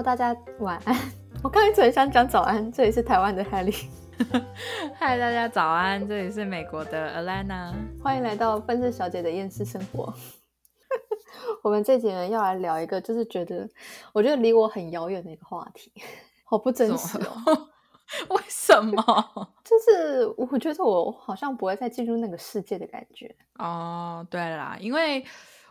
Hello，大家晚安。我刚一直很想讲早安，这里是台湾的 Helly。嗨，大家早安，这里是美国的 Alana。欢迎来到分身小姐的厌世生活。我们这几人要来聊一个，就是觉得我觉得离我很遥远的一个话题，好不真实哦。为什么？就是我觉得我好像不会再进入那个世界的感觉。哦，对啦，因为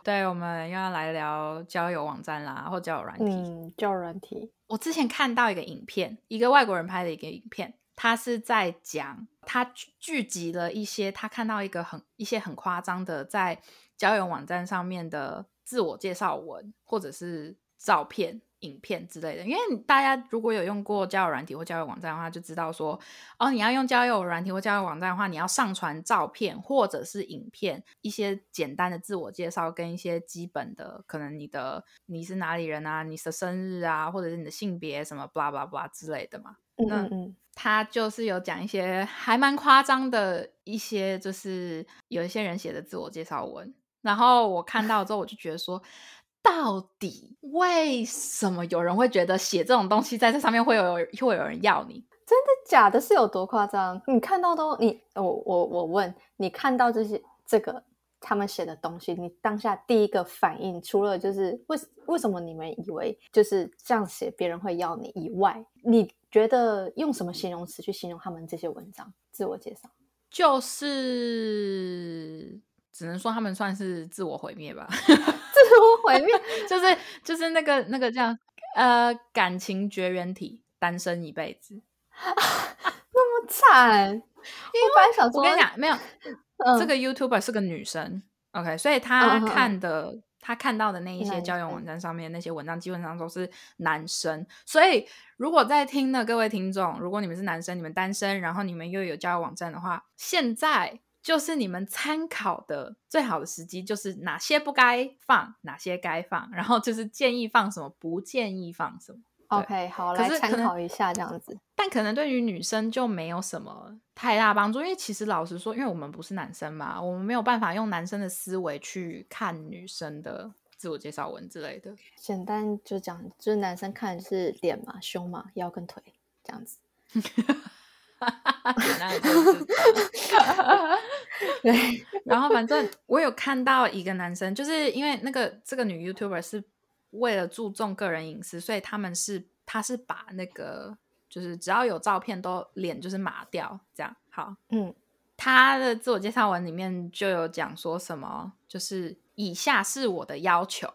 对我们又要来聊交友网站啦，或交友软体。嗯，交友软体。我之前看到一个影片，一个外国人拍的一个影片，他是在讲他聚集了一些他看到一个很一些很夸张的在交友网站上面的自我介绍文，或者是照片。影片之类的，因为大家如果有用过交友软体或交友网站的话，就知道说，哦，你要用交友软体或交友网站的话，你要上传照片或者是影片，一些简单的自我介绍跟一些基本的，可能你的你是哪里人啊，你的生日啊，或者是你的性别什么，blah blah blah 之类的嘛。嗯嗯，他就是有讲一些还蛮夸张的一些，就是有一些人写的自我介绍文，然后我看到之后，我就觉得说。到底为什么有人会觉得写这种东西在这上面会有会有人要你？真的假的？是有多夸张？你看到都你我我我问你看到这些这个他们写的东西，你当下第一个反应，除了就是为为什么你们以为就是这样写别人会要你以外，你觉得用什么形容词去形容他们这些文章自我介绍？就是只能说他们算是自我毁灭吧。毁灭就是就是那个那个叫呃感情绝缘体，单身一辈子，那么惨。因为我本来想说，我跟你讲，没有这个 YouTuber 是个女生，OK，所以她看的她看到的那一些交友网站上面那些文章，基本上都是男生。所以如果在听的各位听众，如果你们是男生，你们单身，然后你们又有交友网站的话，现在。就是你们参考的最好的时机，就是哪些不该放，哪些该放，然后就是建议放什么，不建议放什么。OK，好，来参考一下这样子。但可能对于女生就没有什么太大帮助，因为其实老实说，因为我们不是男生嘛，我们没有办法用男生的思维去看女生的自我介绍文之类的。简单就讲，就是男生看的是脸嘛、胸嘛、腰跟腿这样子。对，然后反正我有看到一个男生，就是因为那个这个女 YouTuber 是为了注重个人隐私，所以他们是他是把那个就是只要有照片都脸就是码掉，这样好。嗯，他的自我介绍文里面就有讲说什么，就是以下是我的要求，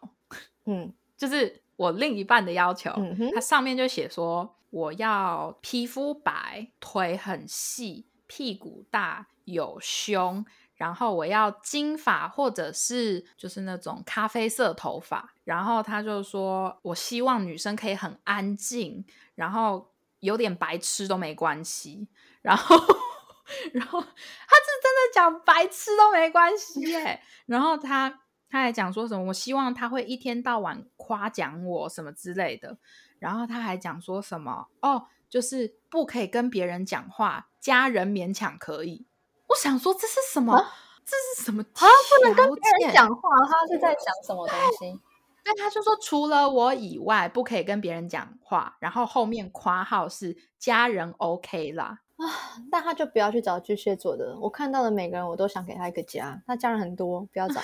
嗯，就是我另一半的要求，嗯他上面就写说。我要皮肤白，腿很细，屁股大，有胸，然后我要金发或者是就是那种咖啡色头发。然后他就说，我希望女生可以很安静，然后有点白痴都没关系。然后，然后他是真的讲白痴都没关系耶。然后他他还讲说什么，我希望他会一天到晚夸奖我什么之类的。然后他还讲说什么哦，就是不可以跟别人讲话，家人勉强可以。我想说这是什么？这是什么？他不能跟别人讲话，他是在讲什么东西？那他就说除了我以外，不可以跟别人讲话。然后后面括号是家人 OK 啦啊，那他就不要去找巨蟹座的。我看到的每个人，我都想给他一个家。他家人很多，不要找。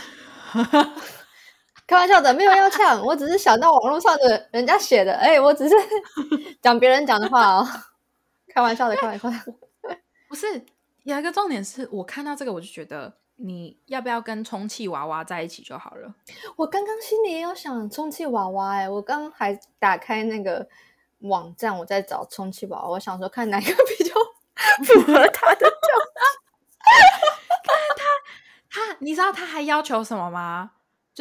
开玩笑的，没有要呛，我只是想到网络上的人家写的，哎，我只是 讲别人讲的话哦。开玩笑的，开玩笑的，不是有一个重点是我看到这个，我就觉得你要不要跟充气娃娃在一起就好了。我刚刚心里也有想充气娃娃，哎，我刚还打开那个网站，我在找充气娃娃，我想说看哪个比较 符合他的调。但是他他，你知道他还要求什么吗？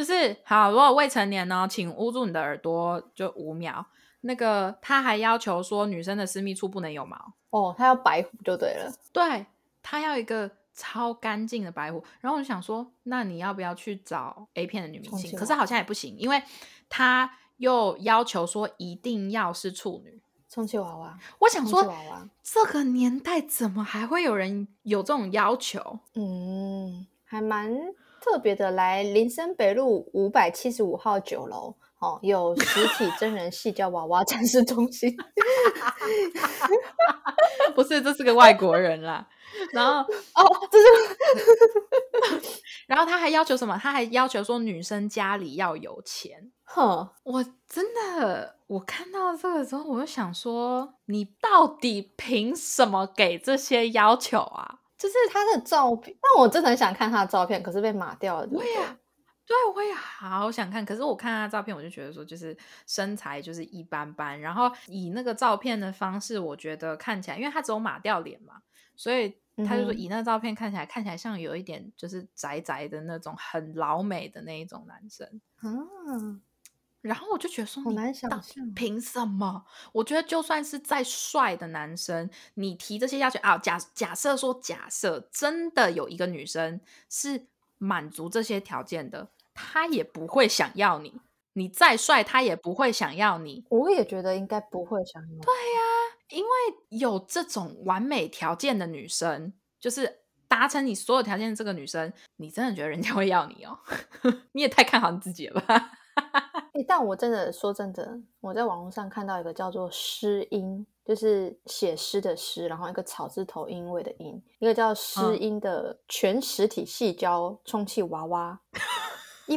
就是好，如果未成年呢，请捂住你的耳朵，就五秒。那个他还要求说，女生的私密处不能有毛哦，他要白虎就对了。对他要一个超干净的白虎。然后我就想说，那你要不要去找 A 片的女明星？可是好像也不行，因为他又要求说一定要是处女。充气娃娃，我想说，这个年代怎么还会有人有这种要求？嗯，还蛮。特别的来林森北路五百七十五号九楼，哦，有实体真人戏叫娃娃展示中心。不是，这是个外国人啦。然后 哦，这是，然后他还要求什么？他还要求说女生家里要有钱。哼，我真的，我看到这个时候，我就想说，你到底凭什么给这些要求啊？就是他的照片，但我真的很想看他的照片，可是被码掉了。我也，对，我也好想看，可是我看他的照片，我就觉得说，就是身材就是一般般，然后以那个照片的方式，我觉得看起来，因为他只有码掉脸嘛，所以他就说以那个照片看起来，看起来像有一点就是宅宅的那种很老美的那一种男生啊。然后我就觉得说，好难想象，凭什么？我觉得就算是再帅的男生，你提这些要求啊，假假设说，假设真的有一个女生是满足这些条件的，她也不会想要你。你再帅，她也不会想要你。我也觉得应该不会想要。对呀，因为有这种完美条件的女生，就是达成你所有条件的这个女生，你真的觉得人家会要你哦？你也太看好你自己了吧？但我真的说真的，我在网络上看到一个叫做“诗音”，就是写诗的诗，然后一个草字头音位的音，一个叫“诗音”的全实体细胶充气娃娃。一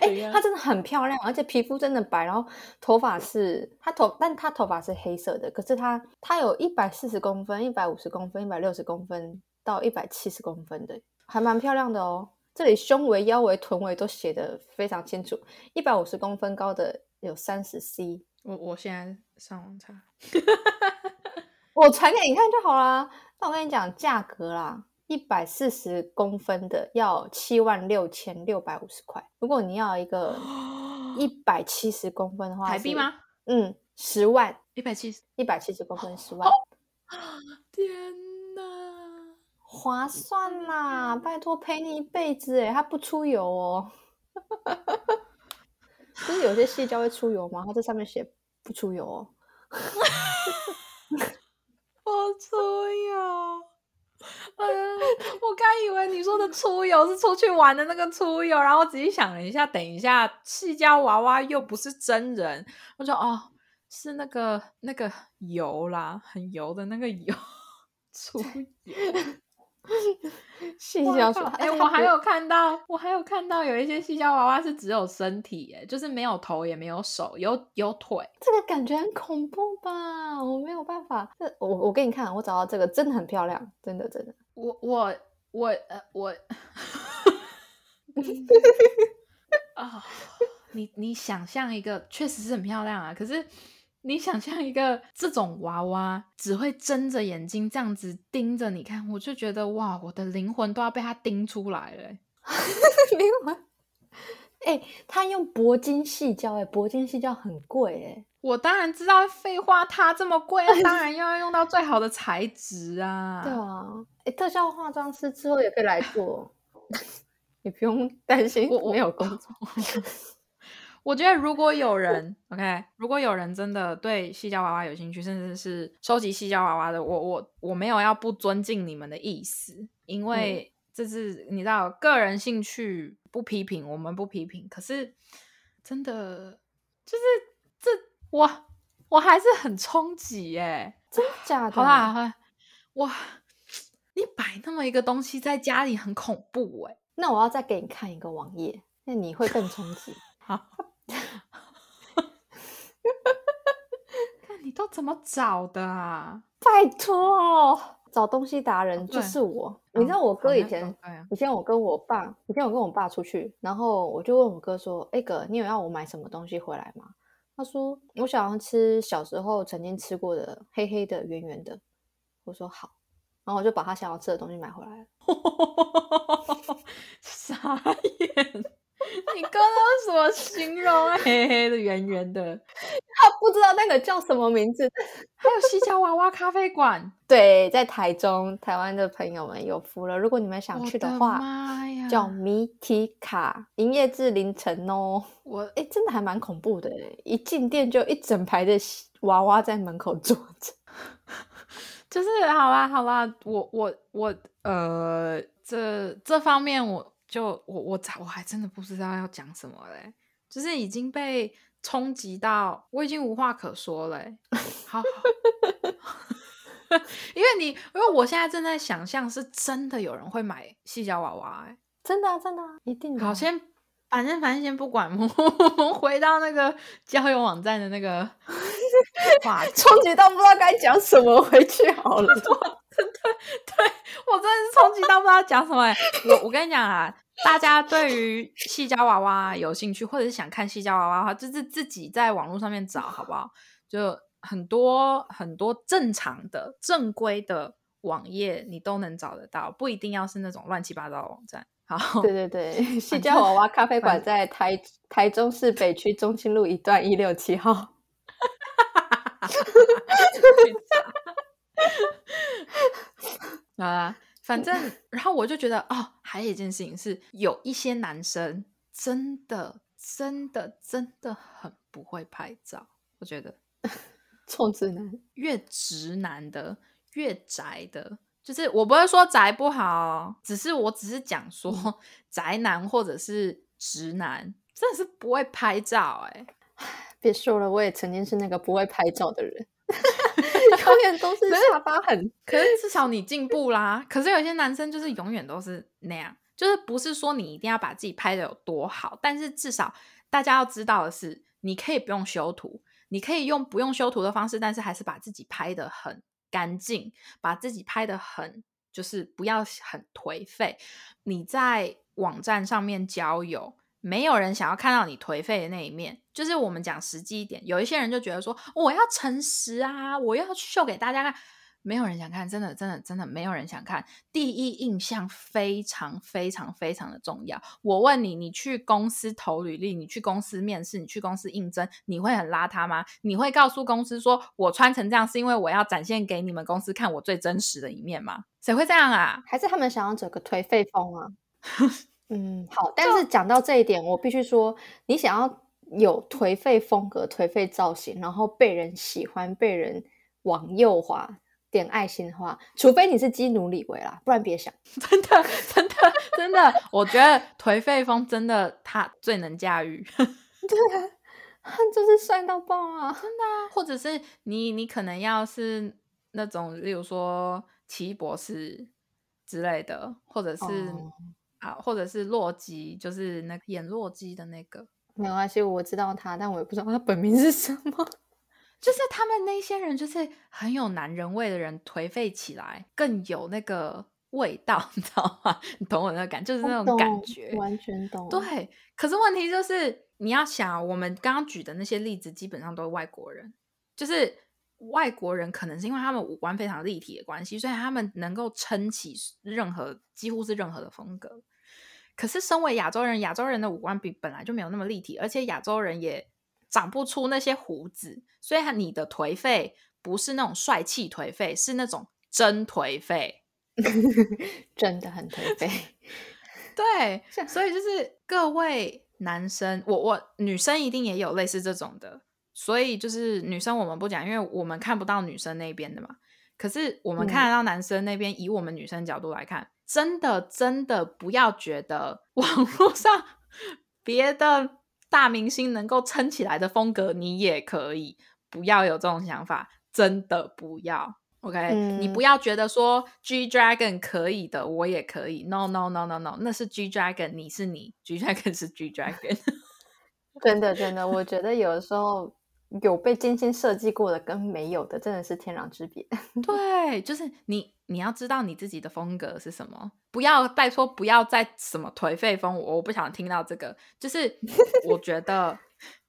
哎，她真的很漂亮，而且皮肤真的白，然后头发是她头，但她头发是黑色的。可是她她有一百四十公分、一百五十公分、一百六十公分到一百七十公分的，还蛮漂亮的哦。这里胸围、腰围、臀围都写的非常清楚。一百五十公分高的有三十 C。我我现在上网查，我传给你看就好啦。那我跟你讲价格啦，一百四十公分的要七万六千六百五十块。如果你要一个 一百七十公分的话，台币吗？嗯，十万。一百七十，一百七十公分十 万。天。划算啦！拜托陪你一辈子哎，它不出油哦。就是有些细胶会出油吗？它这上面写不出油哦。不出油。嗯，我刚以为你说的出油是出去玩的那个出油，然后仔细想了一下，等一下细胶娃娃又不是真人，我说哦，是那个那个油啦，很油的那个油 出油。细胶说：“哎，我还有看到，我还有看到有一些细胶娃娃是只有身体，哎，就是没有头也没有手，有有腿，这个感觉很恐怖吧？我没有办法。这我我给你看，我找到这个真的很漂亮，真的真的。我我我呃我啊，你你想象一个，确实是很漂亮啊，可是。”你想象一个这种娃娃，只会睁着眼睛这样子盯着你看，我就觉得哇，我的灵魂都要被他盯出来了。灵魂，哎，他用铂金细胶，哎，铂金细胶很贵，哎，我当然知道，废话，它这么贵，当然要用到最好的材质啊。对啊，哎，特效化妆师之后也可以来做，你不用担心我没有工作。我觉得如果有人，OK，如果有人真的对细胶娃娃有兴趣，甚至是收集细胶娃娃的，我我我没有要不尊敬你们的意思，因为这是你知道个人兴趣，不批评，我们不批评。可是真的就是这我我还是很冲击耶，真假的？好啦，哇，你摆那么一个东西在家里很恐怖哎。那我要再给你看一个网页，那你会更冲击。好。看你都怎么找的啊！拜托，找东西达人就是我。你知道我哥以前，以前我跟我爸，以前我跟我爸出去，然后我就问我哥说：“哎哥，你有要我买什么东西回来吗？”他说：“我想要吃小时候曾经吃过的黑黑的圆圆的。”我说：“好。”然后我就把他想要吃的东西买回来了。傻眼。你刚刚什么形容？黑黑的、圆圆的，他不知道那个叫什么名字。还有西郊娃娃咖啡馆，对，在台中，台湾的朋友们有福了。如果你们想去的话，叫米提卡，营业至凌晨哦。我哎，真的还蛮恐怖的，一进店就一整排的娃娃在门口坐着。就是好啦好啦，我我我呃，这这方面我。就我我我还真的不知道要讲什么嘞，就是已经被冲击到，我已经无话可说嘞。好，因为你因为我现在正在想象，是真的有人会买细脚娃娃，哎，真的啊真的啊一定好先。反正反正先不管，我们回到那个交友网站的那个 话，冲击到不知道该讲什么，回去好了。对，对我真的是冲击到不知道讲什么。我我跟你讲啊，大家对于细胶娃娃有兴趣，或者是想看细胶娃娃的话，就是自己在网络上面找好不好？就很多很多正常的正规的网页，你都能找得到，不一定要是那种乱七八糟的网站。对对对，西郊娃娃咖啡馆在台台中市北区中清路一段一六七号。啊，反正然后我就觉得哦，还有一件事情是，有一些男生真的真的真的很不会拍照。我觉得 臭直男，越直男的越宅的。就是我不会说宅不好，只是我只是讲说 宅男或者是直男真的是不会拍照哎，别说了，我也曾经是那个不会拍照的人，永远都是下巴很。可是至少你进步啦。可是有些男生就是永远都是那样，就是不是说你一定要把自己拍的有多好，但是至少大家要知道的是，你可以不用修图，你可以用不用修图的方式，但是还是把自己拍的很。干净，把自己拍的很，就是不要很颓废。你在网站上面交友，没有人想要看到你颓废的那一面。就是我们讲实际一点，有一些人就觉得说，我要诚实啊，我要秀给大家看。没有人想看，真的，真的，真的没有人想看。第一印象非常非常非常的重要。我问你，你去公司投履历，你去公司面试，你去公司应征，你会很邋遢吗？你会告诉公司说，我穿成这样是因为我要展现给你们公司看我最真实的一面吗？谁会这样啊？还是他们想要整个颓废风啊？嗯，好。但是讲到这一点，我必须说，你想要有颓废风格、颓废造型，然后被人喜欢、被人往右滑。点爱心的话，除非你是基努里维啦，不然别想。真的，真的，真的，我觉得颓废风真的他最能驾驭。对，他就是帅到爆啊！真的啊，或者是你，你可能要是那种，例如说奇异博士之类的，或者是啊，或者是洛基，就是那演洛基的那个。没关系，我知道他，但我也不知道他本名是什么。就是他们那些人，就是很有男人味的人，颓废起来更有那个味道，你知道吗？你懂我那个感，就是那种感觉，完全懂。对，可是问题就是，你要想，我们刚刚举的那些例子，基本上都是外国人，就是外国人，可能是因为他们五官非常立体的关系，所以他们能够撑起任何，几乎是任何的风格。可是身为亚洲人，亚洲人的五官比本来就没有那么立体，而且亚洲人也。长不出那些胡子，所以你的颓废不是那种帅气颓废，是那种真颓废，真的很颓废。对，所以就是各位男生，我我女生一定也有类似这种的，所以就是女生我们不讲，因为我们看不到女生那边的嘛。可是我们看得到男生那边，以我们女生角度来看，真的真的不要觉得网络上 别的。大明星能够撑起来的风格，你也可以不要有这种想法，真的不要。OK，你不要觉得说 G Dragon 可以的，我也可以。No No No No No，那是 G Dragon，你是你，G Dragon 是 G Dragon。真的真的，我觉得有的时候。有被精心设计过的跟没有的，真的是天壤之别。对，就是你，你要知道你自己的风格是什么，不要再说不要再什么颓废风，我不想听到这个。就是 我觉得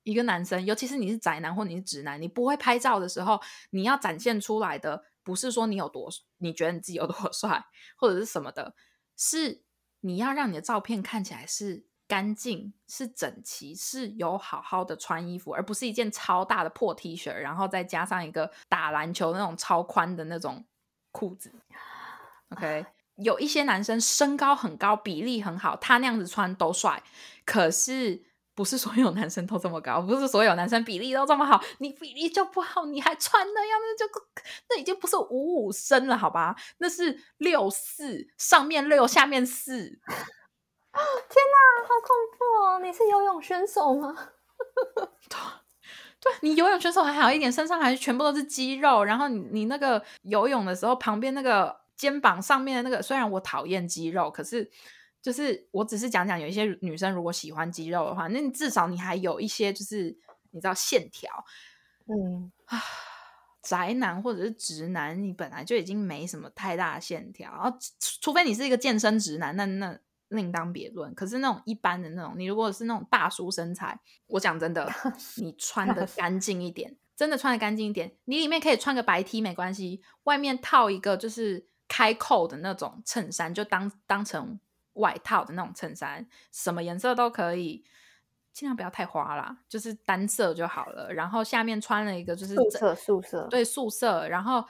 一个男生，尤其是你是宅男或你是直男，你不会拍照的时候，你要展现出来的不是说你有多，你觉得你自己有多 帅或者是什么的，是你要让你的照片看起来是。干净是整齐，是有好好的穿衣服，而不是一件超大的破 T 恤，然后再加上一个打篮球那种超宽的那种裤子。OK，有一些男生身高很高，比例很好，他那样子穿都帅。可是不是所有男生都这么高，不是所有男生比例都这么好。你比例就不好，你还穿那样子，就那已经不是五五身了，好吧？那是六四，上面六，下面四。天哪，好恐怖哦！你是游泳选手吗？对你游泳选手还好一点，身上还全部都是肌肉，然后你你那个游泳的时候，旁边那个肩膀上面的那个，虽然我讨厌肌肉，可是就是我只是讲讲，有一些女生如果喜欢肌肉的话，那你至少你还有一些就是你知道线条，嗯啊。宅男或者是直男，你本来就已经没什么太大的线条，然后除非你是一个健身直男，那那另当别论。可是那种一般的那种，你如果是那种大叔身材，我讲真的，你穿的 干净一点，真的穿的干净一点，你里面可以穿个白 T 没关系，外面套一个就是开扣的那种衬衫，就当当成外套的那种衬衫，什么颜色都可以。尽量不要太花啦，就是单色就好了。然后下面穿了一个就是素色素色，对素色。然后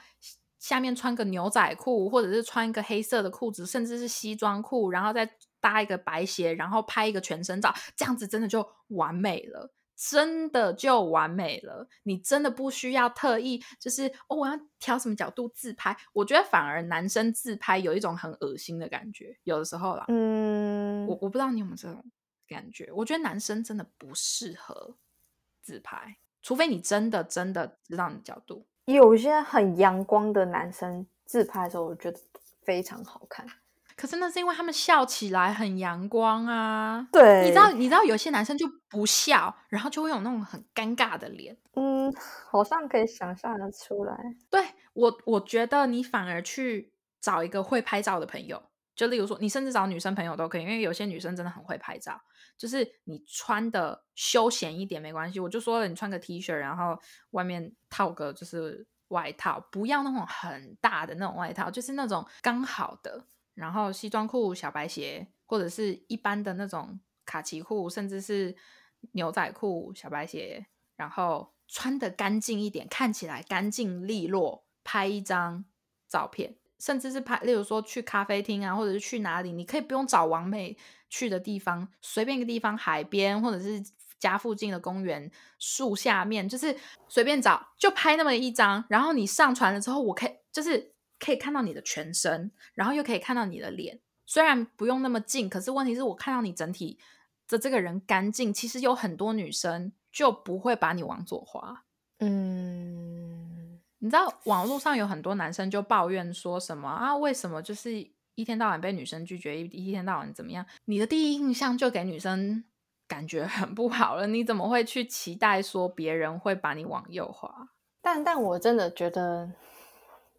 下面穿个牛仔裤，或者是穿一个黑色的裤子，甚至是西装裤，然后再搭一个白鞋，然后拍一个全身照，这样子真的就完美了，真的就完美了。你真的不需要特意就是哦，我要调什么角度自拍。我觉得反而男生自拍有一种很恶心的感觉，有的时候啦。嗯，我我不知道你有没有这种。感觉，我觉得男生真的不适合自拍，除非你真的真的知道你的角度。有些很阳光的男生自拍的时候，我觉得非常好看。可是那是因为他们笑起来很阳光啊。对，你知道，你知道有些男生就不笑，然后就会有那种很尴尬的脸。嗯，好像可以想象的出来。对我，我觉得你反而去找一个会拍照的朋友，就例如说，你甚至找女生朋友都可以，因为有些女生真的很会拍照。就是你穿的休闲一点没关系，我就说了，你穿个 T 恤，然后外面套个就是外套，不要那种很大的那种外套，就是那种刚好的，然后西装裤、小白鞋，或者是一般的那种卡其裤，甚至是牛仔裤、小白鞋，然后穿的干净一点，看起来干净利落，拍一张照片。甚至是拍，例如说去咖啡厅啊，或者是去哪里，你可以不用找完美去的地方，随便一个地方，海边或者是家附近的公园树下面，就是随便找就拍那么一张，然后你上传了之后，我可以就是可以看到你的全身，然后又可以看到你的脸，虽然不用那么近，可是问题是我看到你整体的这个人干净，其实有很多女生就不会把你往左滑，嗯。你知道网络上有很多男生就抱怨说什么啊？为什么就是一天到晚被女生拒绝，一一天到晚怎么样？你的第一印象就给女生感觉很不好了，你怎么会去期待说别人会把你往右滑？但但我真的觉得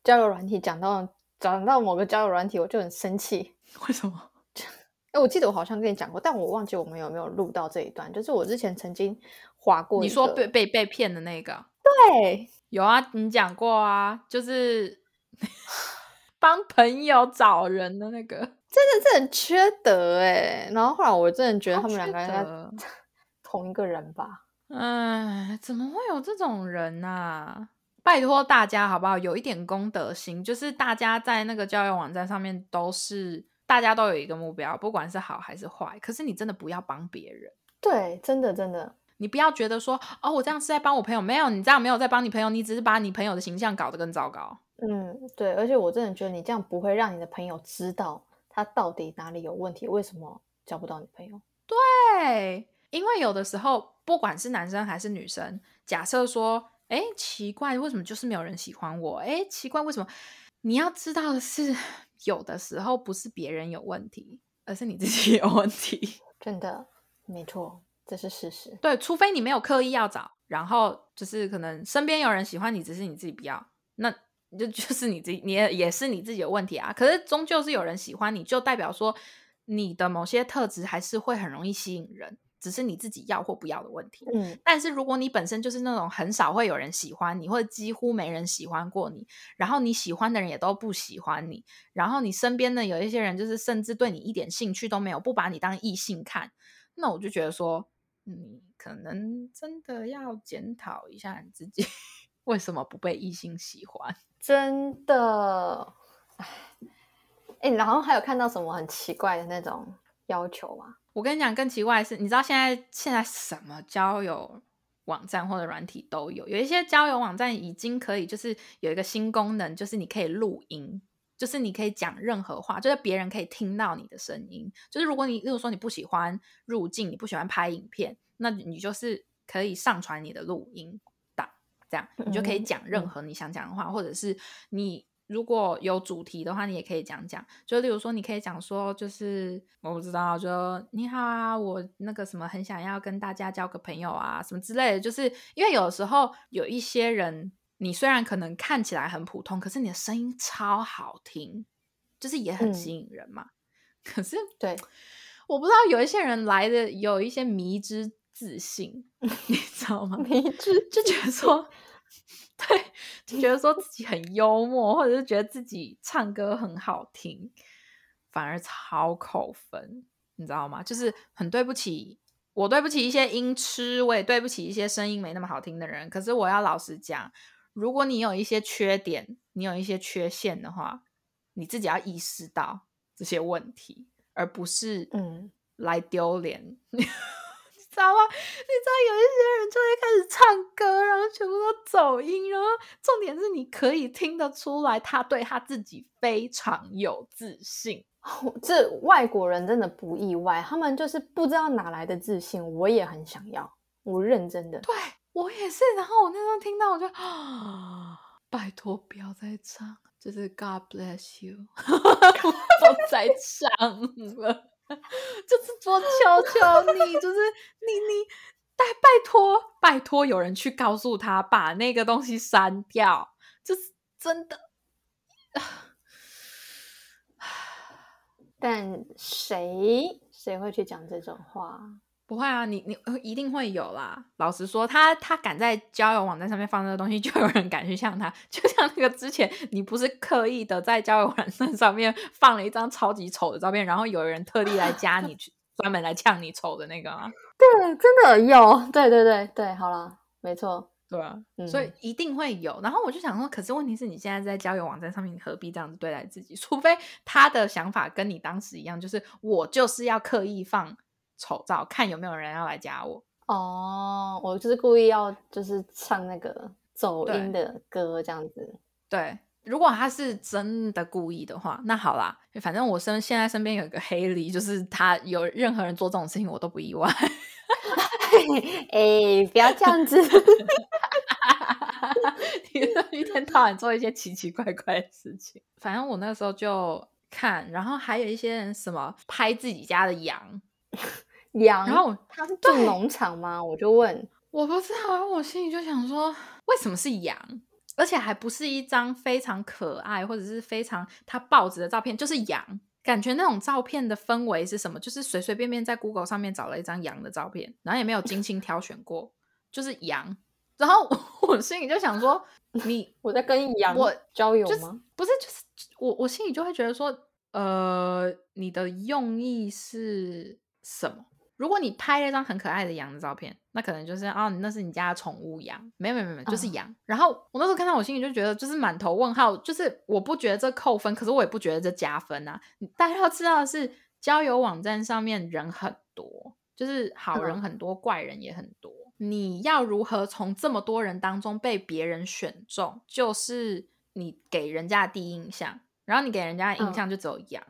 交友软体讲到讲到某个交友软体，我就很生气。为什么？哎，我记得我好像跟你讲过，但我忘记我们有没有录到这一段。就是我之前曾经划过，你说被被被骗的那个，对。有啊，你讲过啊，就是 帮朋友找人的那个，真的是很缺德哎。然后后来我真的觉得他们两个应该同一个人吧。哎，怎么会有这种人呢？拜托大家好不好？有一点公德心，就是大家在那个交友网站上面都是大家都有一个目标，不管是好还是坏。可是你真的不要帮别人。对，真的真的。你不要觉得说哦，我这样是在帮我朋友，没有，你这样没有在帮你朋友，你只是把你朋友的形象搞得更糟糕。嗯，对，而且我真的觉得你这样不会让你的朋友知道他到底哪里有问题，为什么交不到女朋友？对，因为有的时候不管是男生还是女生，假设说，哎，奇怪，为什么就是没有人喜欢我？哎，奇怪，为什么？你要知道的是，有的时候不是别人有问题，而是你自己有问题。真的，没错。这是事实，对，除非你没有刻意要找，然后就是可能身边有人喜欢你，只是你自己不要，那就 就是你自己，你也也是你自己有问题啊。可是终究是有人喜欢你，就代表说你的某些特质还是会很容易吸引人，只是你自己要或不要的问题。嗯，但是如果你本身就是那种很少会有人喜欢你，或者几乎没人喜欢过你，然后你喜欢的人也都不喜欢你，然后你身边的有一些人就是甚至对你一点兴趣都没有，不把你当异性看，那我就觉得说。你可能真的要检讨一下你自己，为什么不被异性喜欢？真的，哎，然后还有看到什么很奇怪的那种要求吗？我跟你讲，更奇怪的是，你知道现在现在什么交友网站或者软体都有，有一些交友网站已经可以，就是有一个新功能，就是你可以录音，就是你可以讲任何话，就是别人可以听到你的声音。就是如果你，例如说你不喜欢入镜，你不喜欢拍影片，那你就是可以上传你的录音档，这样你就可以讲任何你想讲的话，或者是你如果有主题的话，你也可以讲讲。就例如说，你可以讲说，就是我不知道，就你好啊，我那个什么很想要跟大家交个朋友啊，什么之类的。就是因为有时候有一些人。你虽然可能看起来很普通，可是你的声音超好听，就是也很吸引人嘛。可是，对，我不知道有一些人来的有一些迷之自信，你知道吗？迷之就觉得说，对，就觉得说自己很幽默，或者是觉得自己唱歌很好听，反而超扣分，你知道吗？就是很对不起，我对不起一些音痴，我也对不起一些声音没那么好听的人。可是我要老实讲。如果你有一些缺点，你有一些缺陷的话，你自己要意识到这些问题，而不是嗯来丢脸，你知道吗？你知道有一些人就会开始唱歌，然后全部都走音，然后重点是你可以听得出来，他对他自己非常有自信。这外国人真的不意外，他们就是不知道哪来的自信。我也很想要，我认真的对。我也是，然后我那时候听到，我就啊，拜托不要再唱，就是 God bless you，不要再唱了，就是说求求你，就是你你，拜拜托拜托，有人去告诉他把那个东西删掉，就是真的。但谁谁会去讲这种话？不会啊，你你一定会有啦。老实说，他他敢在交友网站上面放这个东西，就有人敢去像他。就像那个之前，你不是刻意的在交友网站上面放了一张超级丑的照片，然后有人特地来加你，去专门来呛你丑的那个吗？对，真的有。对对对对，好了，没错，对啊，所以一定会有。然后我就想说，可是问题是你现在在交友网站上面，你何必这样子对待自己？除非他的想法跟你当时一样，就是我就是要刻意放。丑照，看有没有人要来加我哦。我就是故意要就是唱那个走音的歌这样子。对，如果他是真的故意的话，那好啦，反正我身现在身边有一个黑梨，就是他有任何人做这种事情，我都不意外。哎，不要这样子，一天到晚做一些奇奇怪怪的事情。反正我那时候就看，然后还有一些人什么拍自己家的羊。羊，然后他是住农场吗？我就问，我不知道，我心里就想说，为什么是羊？而且还不是一张非常可爱或者是非常他报纸的照片，就是羊。感觉那种照片的氛围是什么？就是随随便便在 Google 上面找了一张羊的照片，然后也没有精心挑选过，就是羊。然后我心里就想说，你我在跟羊我交友吗？不是，就是我我心里就会觉得说，呃，你的用意是。什么？如果你拍了一张很可爱的羊的照片，那可能就是哦，那是你家的宠物羊。没有没有没有，就是羊。然后我那时候看到，我心里就觉得就是满头问号。就是我不觉得这扣分，可是我也不觉得这加分啊。大家要知道的是，交友网站上面人很多，就是好人很多，怪人也很多。你要如何从这么多人当中被别人选中，就是你给人家的第一印象。然后你给人家的印象就只有羊。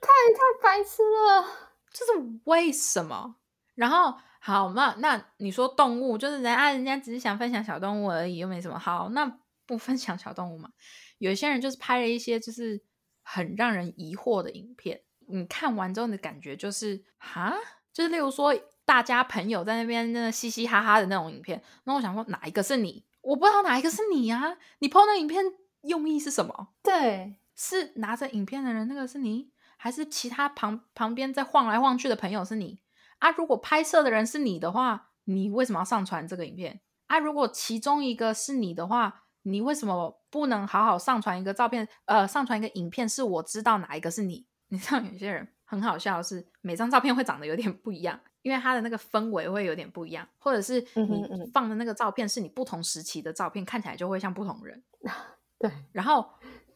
太太白痴了，这是为什么？然后好嘛，那你说动物就是人啊，人家只是想分享小动物而已，又没什么好，那不分享小动物嘛？有些人就是拍了一些就是很让人疑惑的影片，你看完之后的感觉就是哈，就是例如说大家朋友在那边那嘻嘻哈哈的那种影片，那我想说哪一个是你？我不知道哪一个是你呀？你拍那影片用意是什么？对，是拿着影片的人，那个是你？还是其他旁旁边在晃来晃去的朋友是你啊？如果拍摄的人是你的话，你为什么要上传这个影片啊？如果其中一个是你的话，你为什么不能好好上传一个照片？呃，上传一个影片，是我知道哪一个是你。你知道有些人很好笑，是每张照片会长得有点不一样，因为他的那个氛围会有点不一样，或者是你放的那个照片是你不同时期的照片，看起来就会像不同人。对，然后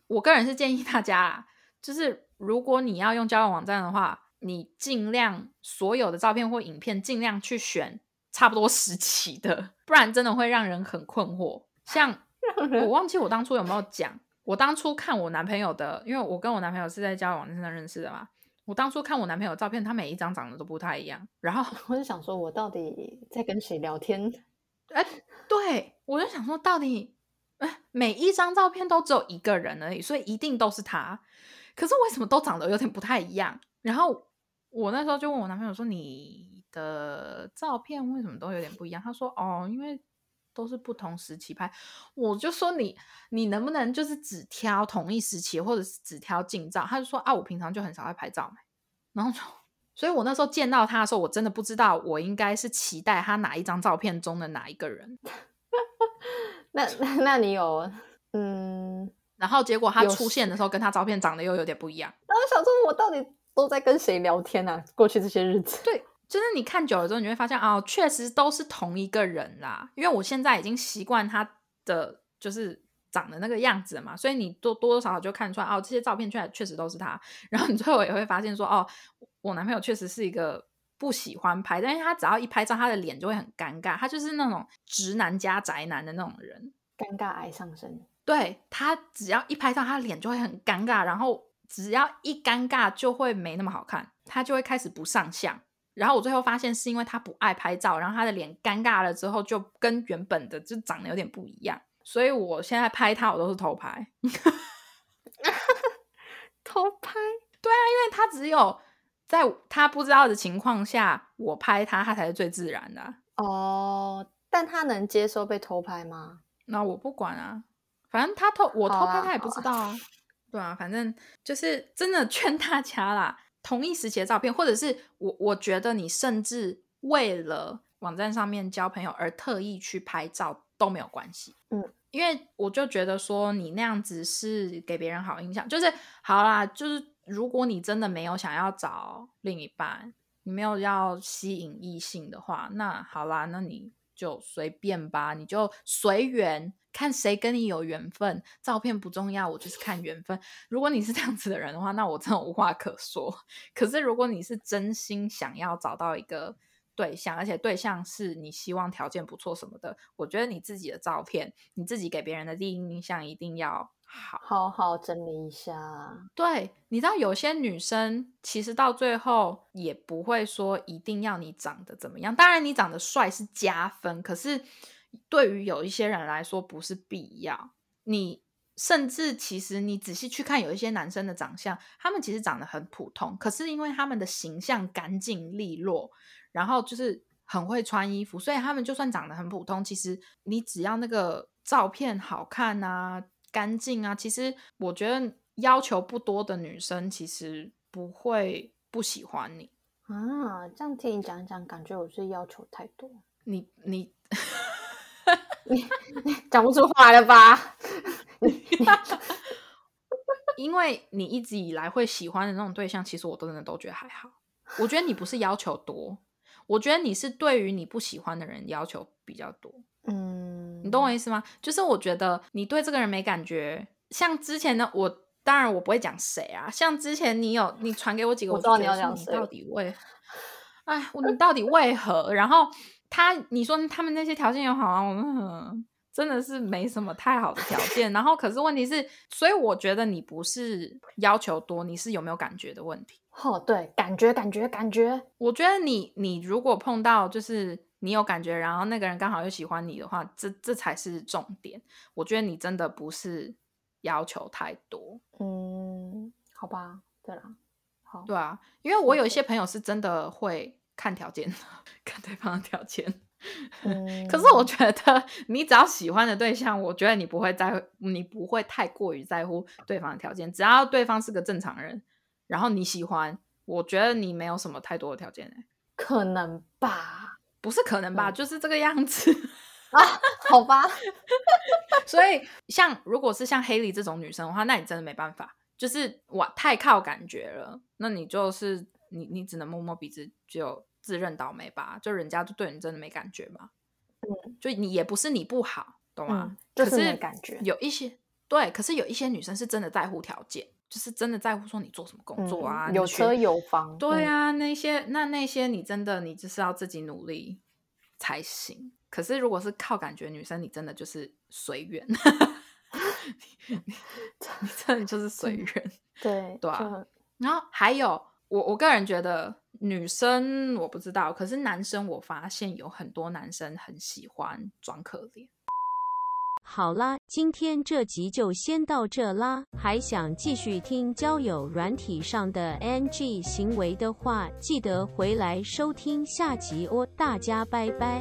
我个人是建议大家，就是。如果你要用交友网站的话，你尽量所有的照片或影片尽量去选差不多时期的，不然真的会让人很困惑。像 我忘记我当初有没有讲，我当初看我男朋友的，因为我跟我男朋友是在交友网站上认识的嘛。我当初看我男朋友照片，他每一张长得都不太一样。然后 我就想说，我到底在跟谁聊天？哎，对我就想说，到底哎，每一张照片都只有一个人而已，所以一定都是他。可是为什么都长得有点不太一样？然后我那时候就问我男朋友说：“你的照片为什么都有点不一样？”他说：“哦，因为。”都是不同时期拍，我就说你，你能不能就是只挑同一时期，或者是只挑近照？他就说啊，我平常就很少会拍照然后就，所以我那时候见到他的时候，我真的不知道我应该是期待他哪一张照片中的哪一个人。那那那你有嗯，然后结果他出现的时候，跟他照片长得又有点不一样。然后想说，我到底都在跟谁聊天呢？过去这些日子，对。就是你看久了之后，你会发现哦，确实都是同一个人啦。因为我现在已经习惯他的就是长的那个样子嘛，所以你多多多少少就看出来哦，这些照片确确实都是他。然后你最后也会发现说，哦，我男朋友确实是一个不喜欢拍，但是他只要一拍照，他的脸就会很尴尬。他就是那种直男加宅男的那种人，尴尬癌上身。对他只要一拍照，他的脸就会很尴尬，然后只要一尴尬就会没那么好看，他就会开始不上相。然后我最后发现是因为他不爱拍照，然后他的脸尴尬了之后，就跟原本的就长得有点不一样。所以我现在拍他，我都是偷拍。偷拍？对啊，因为他只有在他不知道的情况下，我拍他，他才是最自然的。哦，但他能接受被偷拍吗？那我不管啊，反正他偷我偷拍，他也不知道啊。对啊，反正就是真的劝大家啦。同一时期的照片，或者是我我觉得你甚至为了网站上面交朋友而特意去拍照都没有关系，嗯，因为我就觉得说你那样子是给别人好印象，就是好啦，就是如果你真的没有想要找另一半，你没有要吸引异性的话，那好啦，那你就随便吧，你就随缘。看谁跟你有缘分，照片不重要，我就是看缘分。如果你是这样子的人的话，那我真的无话可说。可是如果你是真心想要找到一个对象，而且对象是你希望条件不错什么的，我觉得你自己的照片，你自己给别人的第一印象一定要好，好好整理一下。对，你知道有些女生其实到最后也不会说一定要你长得怎么样，当然你长得帅是加分，可是。对于有一些人来说不是必要，你甚至其实你仔细去看，有一些男生的长相，他们其实长得很普通，可是因为他们的形象干净利落，然后就是很会穿衣服，所以他们就算长得很普通，其实你只要那个照片好看啊、干净啊，其实我觉得要求不多的女生其实不会不喜欢你啊。这样听你讲讲，感觉我是要求太多。你你。你讲不出话了吧？因为你一直以来会喜欢的那种对象，其实我真的都觉得还好。我觉得你不是要求多，我觉得你是对于你不喜欢的人要求比较多。嗯，你懂我意思吗？就是我觉得你对这个人没感觉，像之前的我，当然我不会讲谁啊。像之前你有你传给我几个，我知道你要讲谁，到底为？哎，你到底为何？然后。他，你说他们那些条件又好啊，我们真的是没什么太好的条件。然后，可是问题是，所以我觉得你不是要求多，你是有没有感觉的问题。哦，对，感觉，感觉，感觉。我觉得你，你如果碰到就是你有感觉，然后那个人刚好又喜欢你的话，这这才是重点。我觉得你真的不是要求太多。嗯，好吧，对啦，好，对啊，因为我有一些朋友是真的会。看条件，看对方的条件。可是我觉得，你只要喜欢的对象，我觉得你不会在乎，你不会太过于在乎对方的条件。只要对方是个正常人，然后你喜欢，我觉得你没有什么太多的条件可能吧？不是可能吧？就是这个样子啊？好吧。所以，像如果是像黑莉这种女生的话，那你真的没办法，就是我太靠感觉了。那你就是。你你只能摸摸鼻子就自认倒霉吧，就人家就对你真的没感觉嘛，嗯，就你也不是你不好，懂吗？就是感觉有一些对，可是有一些女生是真的在乎条件，就是真的在乎说你做什么工作啊，有车有房，对啊，那些那那些你真的你就是要自己努力才行。可是如果是靠感觉女生，你真的就是随缘。你 真的就是随缘，对对啊。然后还有，我我个人觉得女生我不知道，可是男生我发现有很多男生很喜欢装可怜。好啦，今天这集就先到这啦。还想继续听交友软体上的 NG 行为的话，记得回来收听下集哦。大家拜拜。